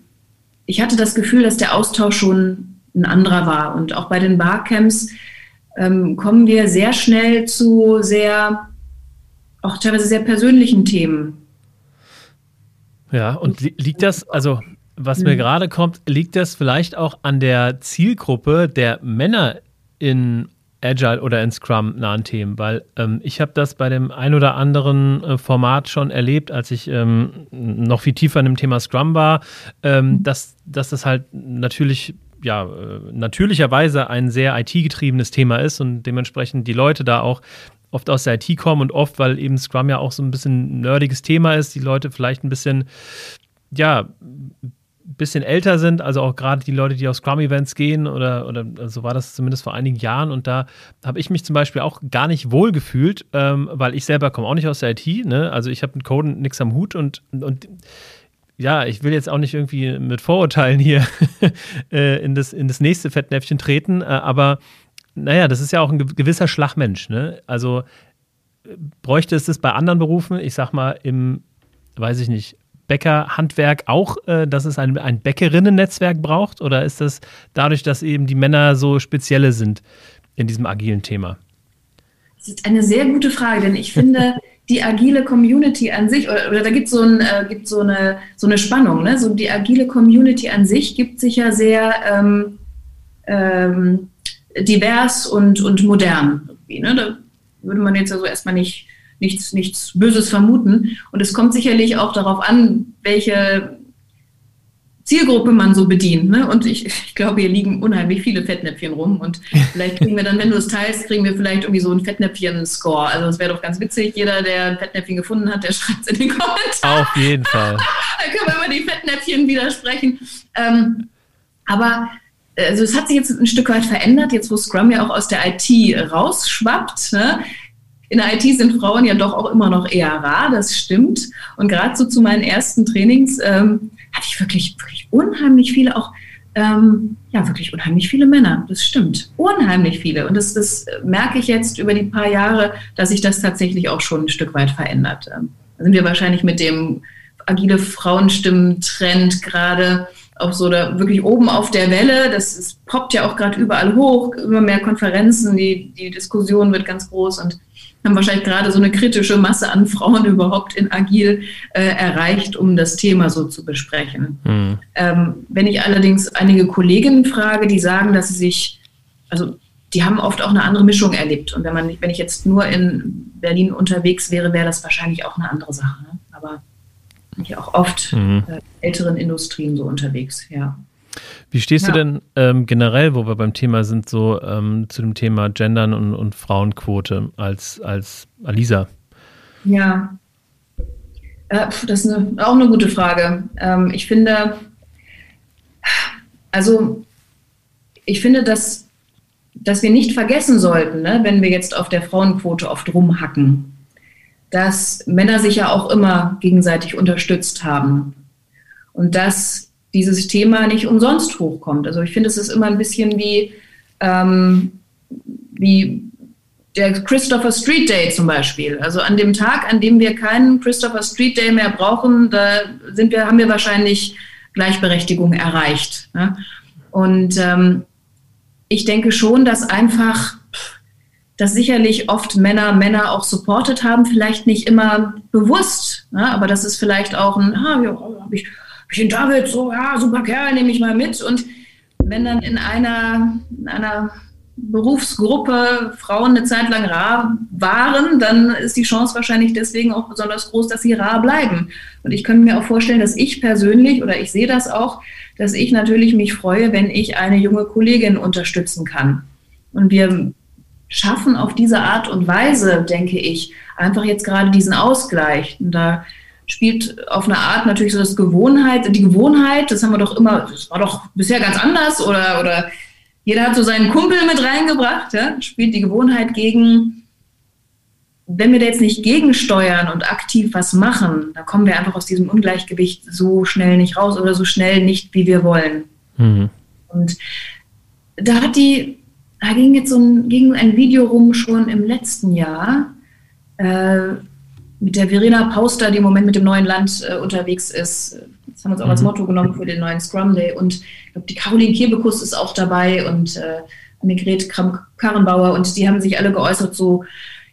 ich hatte das Gefühl, dass der Austausch schon ein anderer war. Und auch bei den Barcamps ähm, kommen wir sehr schnell zu sehr, auch teilweise sehr persönlichen Themen. Ja, und li liegt das, also was mir gerade kommt, liegt das vielleicht auch an der Zielgruppe der Männer in Agile oder in Scrum nahen Themen, weil ähm, ich habe das bei dem ein oder anderen äh, Format schon erlebt, als ich ähm, noch viel tiefer in dem Thema Scrum war, ähm, mhm. dass, dass das halt natürlich ja, äh, natürlicherweise ein sehr IT-getriebenes Thema ist und dementsprechend die Leute da auch oft aus der IT kommen und oft, weil eben Scrum ja auch so ein bisschen nerdiges Thema ist, die Leute vielleicht ein bisschen, ja, bisschen älter sind, also auch gerade die Leute, die auf Scrum-Events gehen oder, oder so also war das zumindest vor einigen Jahren und da habe ich mich zum Beispiel auch gar nicht wohl gefühlt, ähm, weil ich selber komme auch nicht aus der IT, ne? also ich habe mit Coden nichts am Hut und, und ja, ich will jetzt auch nicht irgendwie mit Vorurteilen hier (laughs) äh, in, das, in das nächste Fettnäpfchen treten, äh, aber naja, das ist ja auch ein gewisser Schlagmensch. Ne? Also bräuchte es das bei anderen Berufen, ich sag mal im, weiß ich nicht, Bäckerhandwerk auch, äh, dass es ein, ein Bäckerinnen-Netzwerk braucht? Oder ist das dadurch, dass eben die Männer so spezielle sind in diesem agilen Thema? Das ist eine sehr gute Frage, denn ich finde, (laughs) die agile Community an sich, oder, oder da gibt so es äh, gibt so, eine, so eine Spannung, ne? so die agile Community an sich gibt sich ja sehr ähm, ähm, divers und, und modern. Ne? Da würde man jetzt also erstmal nicht, nichts, nichts Böses vermuten. Und es kommt sicherlich auch darauf an, welche Zielgruppe man so bedient. Ne? Und ich, (laughs) ich glaube, hier liegen unheimlich viele Fettnäpfchen rum. Und (laughs) vielleicht kriegen wir dann, wenn du es teilst, kriegen wir vielleicht irgendwie so einen Fettnäpfchen-Score. Also das wäre doch ganz witzig. Jeder, der ein Fettnäpfchen gefunden hat, der (laughs) schreibt es in den Kommentaren. Auf jeden Fall. dann können wir über die Fettnäpfchen widersprechen. Ähm, aber also es hat sich jetzt ein Stück weit verändert, jetzt wo Scrum ja auch aus der IT rausschwappt. Ne? In der IT sind Frauen ja doch auch immer noch eher rar, das stimmt. Und gerade so zu meinen ersten Trainings ähm, hatte ich wirklich, wirklich unheimlich viele, auch ähm, ja, wirklich unheimlich viele Männer. Das stimmt. Unheimlich viele. Und das, das merke ich jetzt über die paar Jahre, dass sich das tatsächlich auch schon ein Stück weit verändert. Ähm, da sind wir wahrscheinlich mit dem agile Frauenstimmen-Trend gerade auch so da wirklich oben auf der Welle. Das ist, poppt ja auch gerade überall hoch, immer mehr Konferenzen, die, die Diskussion wird ganz groß und haben wahrscheinlich gerade so eine kritische Masse an Frauen (laughs) überhaupt in Agil äh, erreicht, um das Thema so zu besprechen. Mhm. Ähm, wenn ich allerdings einige Kolleginnen frage, die sagen, dass sie sich, also die haben oft auch eine andere Mischung erlebt. Und wenn man, wenn ich jetzt nur in Berlin unterwegs wäre, wäre das wahrscheinlich auch eine andere Sache. Ne? Bin ich auch oft mhm. äh, älteren Industrien so unterwegs, ja. Wie stehst ja. du denn ähm, generell, wo wir beim Thema sind, so ähm, zu dem Thema Gendern und, und Frauenquote als, als Alisa? Ja, äh, das ist eine, auch eine gute Frage. Ähm, ich finde, also ich finde, dass, dass wir nicht vergessen sollten, ne, wenn wir jetzt auf der Frauenquote oft rumhacken, dass Männer sich ja auch immer gegenseitig unterstützt haben und dass dieses Thema nicht umsonst hochkommt. Also ich finde, es ist immer ein bisschen wie, ähm, wie der Christopher Street Day zum Beispiel. Also an dem Tag, an dem wir keinen Christopher Street Day mehr brauchen, da sind wir, haben wir wahrscheinlich Gleichberechtigung erreicht. Ne? Und ähm, ich denke schon, dass einfach, dass sicherlich oft Männer Männer auch supportet haben, vielleicht nicht immer bewusst, ne? aber das ist vielleicht auch ein, ah, ja, habe ich ich den David, so, ja, super Kerl, nehme ich mal mit. Und wenn dann in einer, in einer Berufsgruppe Frauen eine Zeit lang rar waren, dann ist die Chance wahrscheinlich deswegen auch besonders groß, dass sie rar bleiben. Und ich könnte mir auch vorstellen, dass ich persönlich, oder ich sehe das auch, dass ich natürlich mich freue, wenn ich eine junge Kollegin unterstützen kann. Und wir schaffen auf diese Art und Weise, denke ich, einfach jetzt gerade diesen Ausgleich. Und da spielt auf eine Art natürlich so das Gewohnheit, die Gewohnheit, das haben wir doch immer, das war doch bisher ganz anders oder, oder jeder hat so seinen Kumpel mit reingebracht, ja, spielt die Gewohnheit gegen, wenn wir da jetzt nicht gegensteuern und aktiv was machen, da kommen wir einfach aus diesem Ungleichgewicht so schnell nicht raus oder so schnell nicht, wie wir wollen. Mhm. Und da hat die, da ging jetzt so ein, ging ein Video rum schon im letzten Jahr, äh, mit der Verena Pauster, die im Moment mit dem neuen Land äh, unterwegs ist. Das haben wir uns auch mhm. als Motto genommen für den neuen Scrum Day. Und ich glaube, die Caroline Kirbekus ist auch dabei und äh, Annegret Kramp-Karrenbauer. Und die haben sich alle geäußert so,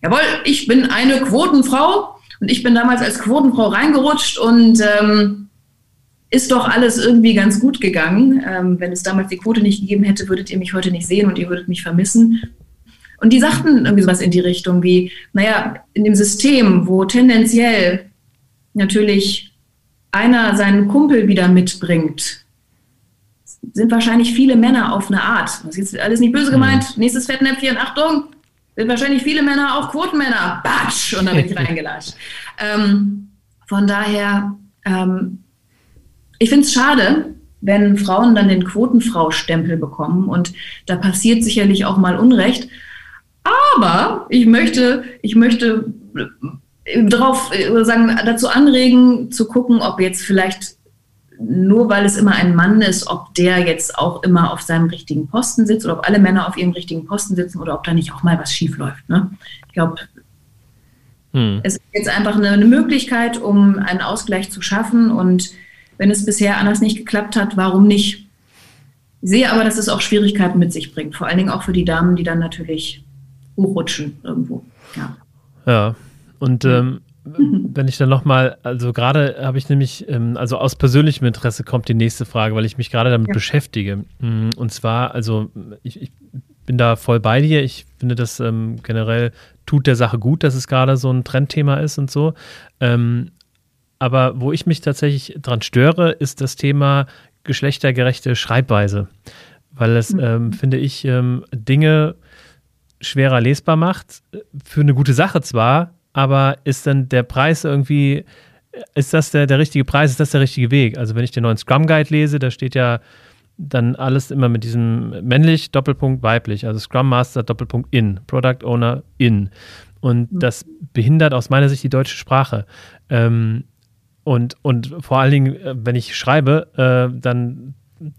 jawohl, ich bin eine Quotenfrau. Und ich bin damals als Quotenfrau reingerutscht und ähm, ist doch alles irgendwie ganz gut gegangen. Ähm, wenn es damals die Quote nicht gegeben hätte, würdet ihr mich heute nicht sehen und ihr würdet mich vermissen. Und die sagten irgendwie sowas in die Richtung wie, naja, in dem System, wo tendenziell natürlich einer seinen Kumpel wieder mitbringt, sind wahrscheinlich viele Männer auf eine Art. Das ist jetzt alles nicht böse gemeint. Mhm. Nächstes Fettnäpfchen, Achtung, sind wahrscheinlich viele Männer auch Quotenmänner. Batsch! Und da bin ich (laughs) reingelatscht. Ähm, von daher, ähm, ich finde es schade, wenn Frauen dann den Quotenfrau-Stempel bekommen. Und da passiert sicherlich auch mal Unrecht. Aber ich möchte, ich möchte äh, darauf äh, sagen, dazu anregen, zu gucken, ob jetzt vielleicht nur weil es immer ein Mann ist, ob der jetzt auch immer auf seinem richtigen Posten sitzt oder ob alle Männer auf ihrem richtigen Posten sitzen oder ob da nicht auch mal was schief läuft. Ne? Ich glaube, hm. es ist jetzt einfach eine, eine, Möglichkeit, um einen Ausgleich zu schaffen. Und wenn es bisher anders nicht geklappt hat, warum nicht? Ich sehe aber, dass es auch Schwierigkeiten mit sich bringt, vor allen Dingen auch für die Damen, die dann natürlich hochrutschen irgendwo. Ja. Ja. Und ähm, (laughs) wenn ich dann nochmal, also gerade habe ich nämlich, ähm, also aus persönlichem Interesse kommt die nächste Frage, weil ich mich gerade damit ja. beschäftige. Mm, und zwar, also ich, ich, bin da voll bei dir. Ich finde, das ähm, generell tut der Sache gut, dass es gerade so ein Trendthema ist und so. Ähm, aber wo ich mich tatsächlich dran störe, ist das Thema geschlechtergerechte Schreibweise. Weil es, mhm. ähm, finde ich, ähm, Dinge schwerer lesbar macht, für eine gute Sache zwar, aber ist dann der Preis irgendwie, ist das der, der richtige Preis, ist das der richtige Weg? Also wenn ich den neuen Scrum Guide lese, da steht ja dann alles immer mit diesem männlich, Doppelpunkt weiblich, also Scrum Master, Doppelpunkt in, Product Owner in. Und mhm. das behindert aus meiner Sicht die deutsche Sprache. Ähm, und, und vor allen Dingen, äh, wenn ich schreibe, äh, dann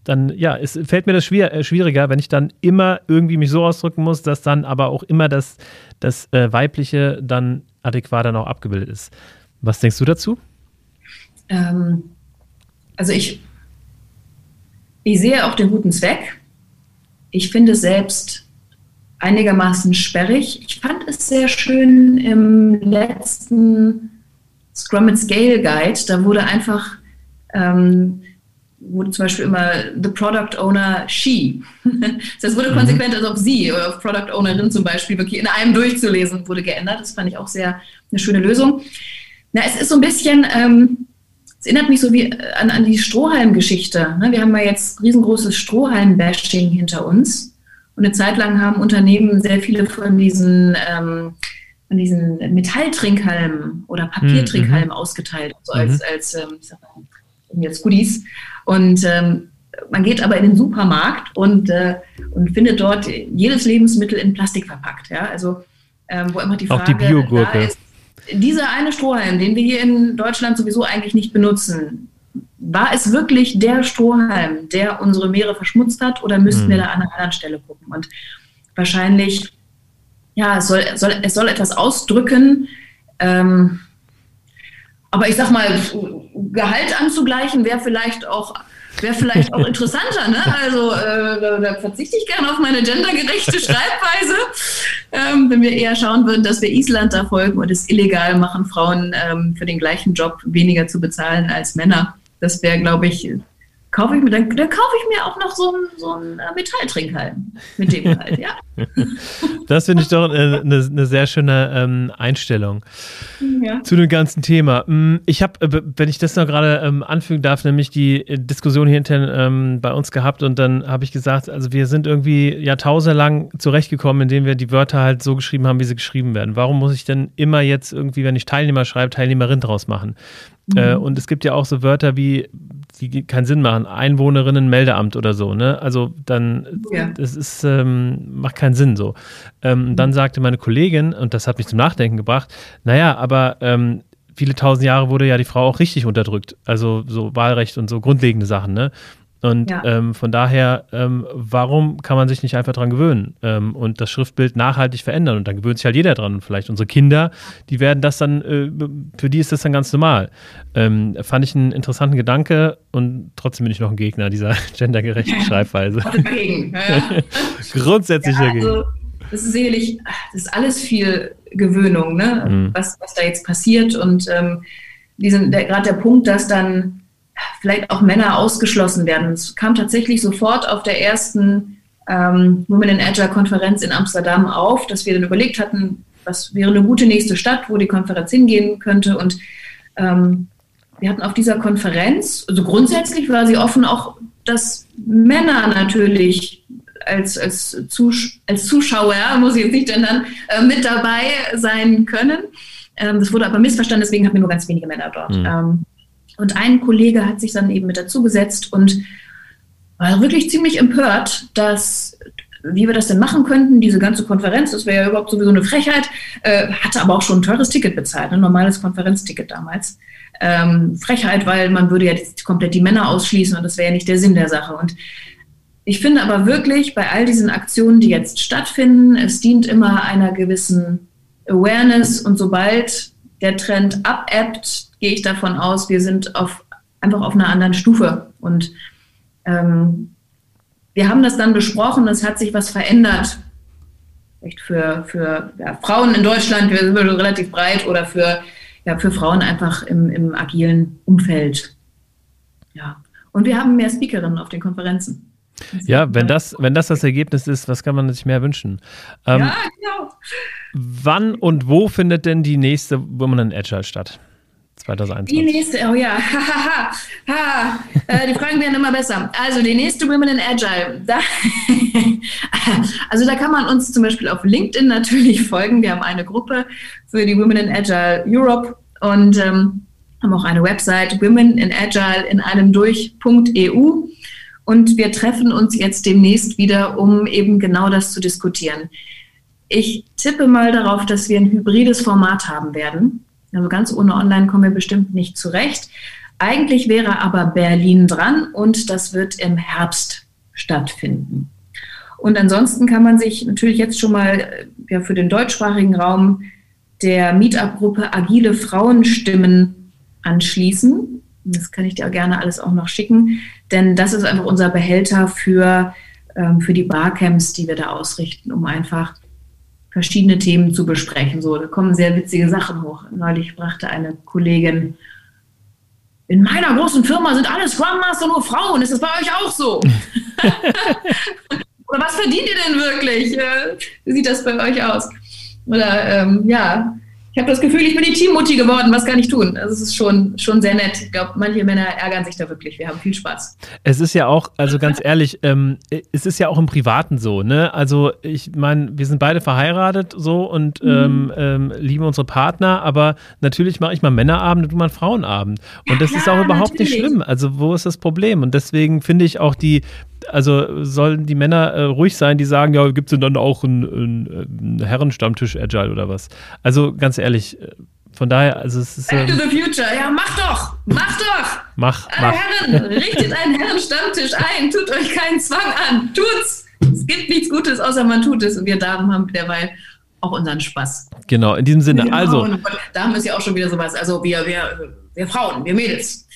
dann, ja, es fällt mir das schwier äh, schwieriger, wenn ich dann immer irgendwie mich so ausdrücken muss, dass dann aber auch immer das, das äh, Weibliche dann adäquat dann auch abgebildet ist. Was denkst du dazu? Ähm, also ich, ich sehe auch den guten Zweck. Ich finde es selbst einigermaßen sperrig. Ich fand es sehr schön im letzten Scrum and Scale Guide. Da wurde einfach ähm, wurde zum Beispiel immer the Product Owner she. (laughs) das wurde mhm. konsequent also auf sie oder auf Product Ownerin zum Beispiel wirklich in einem durchzulesen, wurde geändert. Das fand ich auch sehr eine schöne Lösung. Na, es ist so ein bisschen, ähm, es erinnert mich so wie äh, an, an die Strohhalm-Geschichte. Ne? Wir haben ja jetzt riesengroßes Strohhalm-Bashing hinter uns. Und eine Zeit lang haben Unternehmen sehr viele von diesen, ähm, von diesen Metalltrinkhalmen oder Papiertrinkhalmen mhm. ausgeteilt, so als, mhm. als ähm, jetzt Goodies. Und ähm, man geht aber in den Supermarkt und, äh, und findet dort jedes Lebensmittel in Plastik verpackt. Ja? Also ähm, wo immer die Frage Auch die Biogurke. ist, dieser eine Strohhalm, den wir hier in Deutschland sowieso eigentlich nicht benutzen, war es wirklich der Strohhalm, der unsere Meere verschmutzt hat oder müssten hm. wir da an einer anderen Stelle gucken? Und wahrscheinlich, ja, es soll, soll, es soll etwas ausdrücken, ähm, aber ich sag mal, Gehalt anzugleichen wäre vielleicht auch wäre vielleicht auch (laughs) interessanter, ne? Also äh, da, da, verzichte ich gerne auf meine gendergerechte (laughs) Schreibweise, ähm, wenn wir eher schauen würden, dass wir Island da folgen und es illegal machen, Frauen ähm, für den gleichen Job weniger zu bezahlen als Männer. Das wäre, glaube ich, kaufe ich mir, dann, dann kaufe ich mir auch noch so einen, so einen äh, Metalltrinkhalm mit dem (laughs) halt, ja. das finde ich doch eine, eine, sehr schöne ähm, Einstellung ja. zu dem ganzen Thema. Mm, ich habe, äh, wenn ich das noch gerade ähm, anfügen darf, nämlich die äh, Diskussion hier intern ähm, bei uns gehabt und dann habe ich gesagt, also wir sind irgendwie jahrtausendelang zurechtgekommen, indem wir die Wörter halt so geschrieben haben, wie sie geschrieben werden. Warum muss ich denn immer jetzt irgendwie, wenn ich Teilnehmer schreibe, Teilnehmerin draus machen? Mhm. Äh, und es gibt ja auch so Wörter wie die keinen Sinn machen. Einwohnerinnen-Meldeamt oder so, ne? Also dann, ja. das ist, ähm, macht keinen Sinn so. Ähm, dann sagte meine Kollegin, und das hat mich zum Nachdenken gebracht, naja, aber ähm, viele tausend Jahre wurde ja die Frau auch richtig unterdrückt. Also so Wahlrecht und so grundlegende Sachen, ne? Und ja. ähm, von daher, ähm, warum kann man sich nicht einfach dran gewöhnen ähm, und das Schriftbild nachhaltig verändern? Und dann gewöhnt sich halt jeder dran. Und vielleicht unsere Kinder, die werden das dann, äh, für die ist das dann ganz normal. Ähm, fand ich einen interessanten Gedanke und trotzdem bin ich noch ein Gegner dieser (laughs) gendergerechten Schreibweise. Dagegen. Ja. (laughs) Grundsätzlich ja, dagegen. Also, das ist sicherlich, das ist alles viel Gewöhnung, ne? Mhm. was, was da jetzt passiert. Und ähm, gerade der Punkt, dass dann vielleicht auch Männer ausgeschlossen werden. Es kam tatsächlich sofort auf der ersten ähm, Women in Agile Konferenz in Amsterdam auf, dass wir dann überlegt hatten, was wäre eine gute nächste Stadt, wo die Konferenz hingehen könnte. Und ähm, wir hatten auf dieser Konferenz, also grundsätzlich war sie offen, auch dass Männer natürlich als, als, Zus als Zuschauer, muss ich jetzt nicht ändern, äh, mit dabei sein können. Ähm, das wurde aber missverstanden, deswegen hatten wir nur ganz wenige Männer dort. Mhm. Und ein Kollege hat sich dann eben mit dazu gesetzt und war wirklich ziemlich empört, dass wie wir das denn machen könnten, diese ganze Konferenz, das wäre ja überhaupt sowieso eine Frechheit, äh, hatte aber auch schon ein teures Ticket bezahlt, ein normales Konferenzticket damals. Ähm, Frechheit, weil man würde ja komplett die Männer ausschließen und das wäre ja nicht der Sinn der Sache. Und ich finde aber wirklich bei all diesen Aktionen, die jetzt stattfinden, es dient immer einer gewissen Awareness und sobald der Trend abebbt, gehe ich davon aus, wir sind auf, einfach auf einer anderen Stufe. Und ähm, wir haben das dann besprochen, es hat sich was verändert. Vielleicht für, für ja, Frauen in Deutschland, wir sind relativ breit, oder für, ja, für Frauen einfach im, im agilen Umfeld. Ja. Und wir haben mehr Speakerinnen auf den Konferenzen. Ja, wenn das, wenn das das Ergebnis ist, was kann man sich mehr wünschen? Ähm, ja, genau. Wann und wo findet denn die nächste Women in Agile statt? 2021. Die nächste, oh ja, (laughs) ha, äh, die Fragen werden immer besser. Also die nächste Women in Agile. Da, (laughs) also da kann man uns zum Beispiel auf LinkedIn natürlich (laughs) folgen. Wir haben eine Gruppe für die Women in Agile Europe und ähm, haben auch eine Website, Women in Agile in einem durch.eu. Und wir treffen uns jetzt demnächst wieder, um eben genau das zu diskutieren. Ich tippe mal darauf, dass wir ein hybrides Format haben werden. Also ganz ohne Online kommen wir bestimmt nicht zurecht. Eigentlich wäre aber Berlin dran und das wird im Herbst stattfinden. Und ansonsten kann man sich natürlich jetzt schon mal ja, für den deutschsprachigen Raum der Meetup-Gruppe Agile Frauenstimmen anschließen. Das kann ich dir gerne alles auch noch schicken, denn das ist einfach unser Behälter für, ähm, für die Barcamps, die wir da ausrichten, um einfach verschiedene Themen zu besprechen. So, da kommen sehr witzige Sachen hoch. Neulich brachte eine Kollegin, in meiner großen Firma sind alle Scrum Master nur Frauen. Ist das bei euch auch so? (laughs) Oder was verdient ihr denn wirklich? Äh, wie sieht das bei euch aus? Oder ähm, ja, ich habe das Gefühl, ich bin die Teammutti geworden, was kann ich tun? Also es ist schon, schon sehr nett. Ich glaube, manche Männer ärgern sich da wirklich. Wir haben viel Spaß. Es ist ja auch, also ganz (laughs) ehrlich, ähm, es ist ja auch im Privaten so, ne? Also ich meine, wir sind beide verheiratet so und mhm. ähm, ähm, lieben unsere Partner, aber natürlich mache ich mal Männerabend und du mal Frauenabend. Und ja, das klar, ist auch überhaupt natürlich. nicht schlimm. Also wo ist das Problem? Und deswegen finde ich auch die, also sollen die Männer äh, ruhig sein, die sagen, ja, gibt es denn dann auch einen, einen Herrenstammtisch Agile oder was? Also ganz ehrlich, äh, von daher, also es ist. Back to the future, ja, mach doch! Mach doch! Mach, Alle mach. Herren, richtet einen Herrenstammtisch ein, tut euch keinen Zwang an, tut's! Es gibt nichts Gutes, außer man tut es und wir Damen haben derweil auch unseren Spaß. Genau, in diesem Sinne, genau. also. Da haben wir ja auch schon wieder sowas, also wir, wir, wir Frauen, wir Mädels.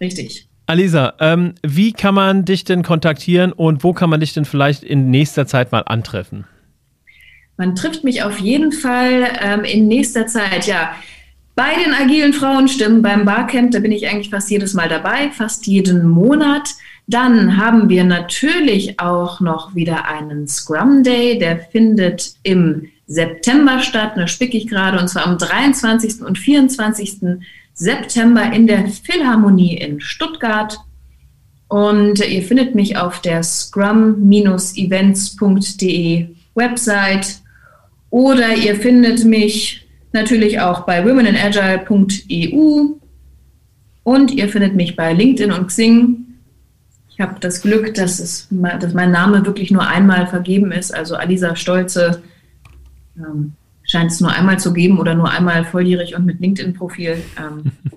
Richtig. Alisa, ähm, wie kann man dich denn kontaktieren und wo kann man dich denn vielleicht in nächster Zeit mal antreffen? Man trifft mich auf jeden Fall ähm, in nächster Zeit, ja. Bei den agilen Frauenstimmen beim Barcamp, da bin ich eigentlich fast jedes Mal dabei, fast jeden Monat. Dann haben wir natürlich auch noch wieder einen Scrum Day, der findet im September statt, da spicke ich gerade, und zwar am 23. und 24. September in der Philharmonie in Stuttgart. Und ihr findet mich auf der scrum-events.de Website oder ihr findet mich natürlich auch bei womenandagile.eu und ihr findet mich bei LinkedIn und Xing. Ich habe das Glück, dass, es, dass mein Name wirklich nur einmal vergeben ist, also Alisa Stolze. Ähm, scheint es nur einmal zu geben oder nur einmal volljährig und mit LinkedIn-Profil. Ähm, (laughs)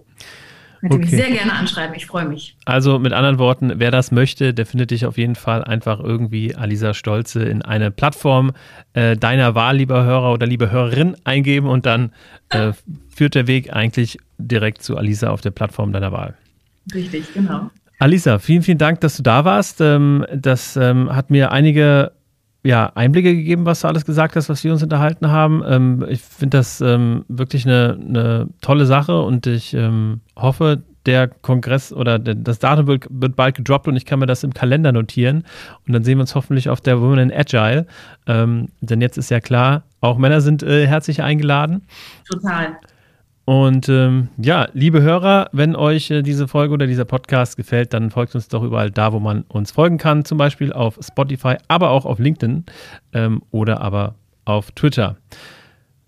Könnt ihr okay. mich sehr gerne anschreiben, ich freue mich. Also mit anderen Worten, wer das möchte, der findet dich auf jeden Fall einfach irgendwie Alisa Stolze in eine Plattform äh, deiner Wahl, lieber Hörer oder liebe Hörerin, eingeben und dann äh, führt der Weg eigentlich direkt zu Alisa auf der Plattform deiner Wahl. Richtig, genau. Alisa, vielen, vielen Dank, dass du da warst. Ähm, das ähm, hat mir einige ja, Einblicke gegeben, was du alles gesagt hast, was wir uns unterhalten haben. Ähm, ich finde das ähm, wirklich eine, eine, tolle Sache und ich ähm, hoffe, der Kongress oder der, das Datum wird, wird, bald gedroppt und ich kann mir das im Kalender notieren. Und dann sehen wir uns hoffentlich auf der Women in Agile. Ähm, denn jetzt ist ja klar, auch Männer sind äh, herzlich eingeladen. Total. Und ähm, ja, liebe Hörer, wenn euch äh, diese Folge oder dieser Podcast gefällt, dann folgt uns doch überall da, wo man uns folgen kann, zum Beispiel auf Spotify, aber auch auf LinkedIn ähm, oder aber auf Twitter.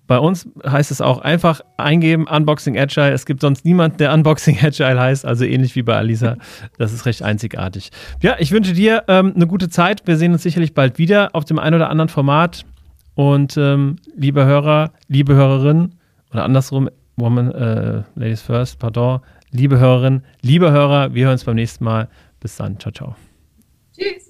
Bei uns heißt es auch einfach eingeben Unboxing Agile. Es gibt sonst niemanden, der Unboxing (laughs) Agile heißt, also ähnlich wie bei Alisa. Das ist recht einzigartig. Ja, ich wünsche dir ähm, eine gute Zeit. Wir sehen uns sicherlich bald wieder auf dem einen oder anderen Format. Und ähm, liebe Hörer, liebe Hörerinnen oder andersrum, Woman, äh, Ladies First, pardon. Liebe Hörerinnen, liebe Hörer, wir hören uns beim nächsten Mal. Bis dann. Ciao, ciao. Tschüss.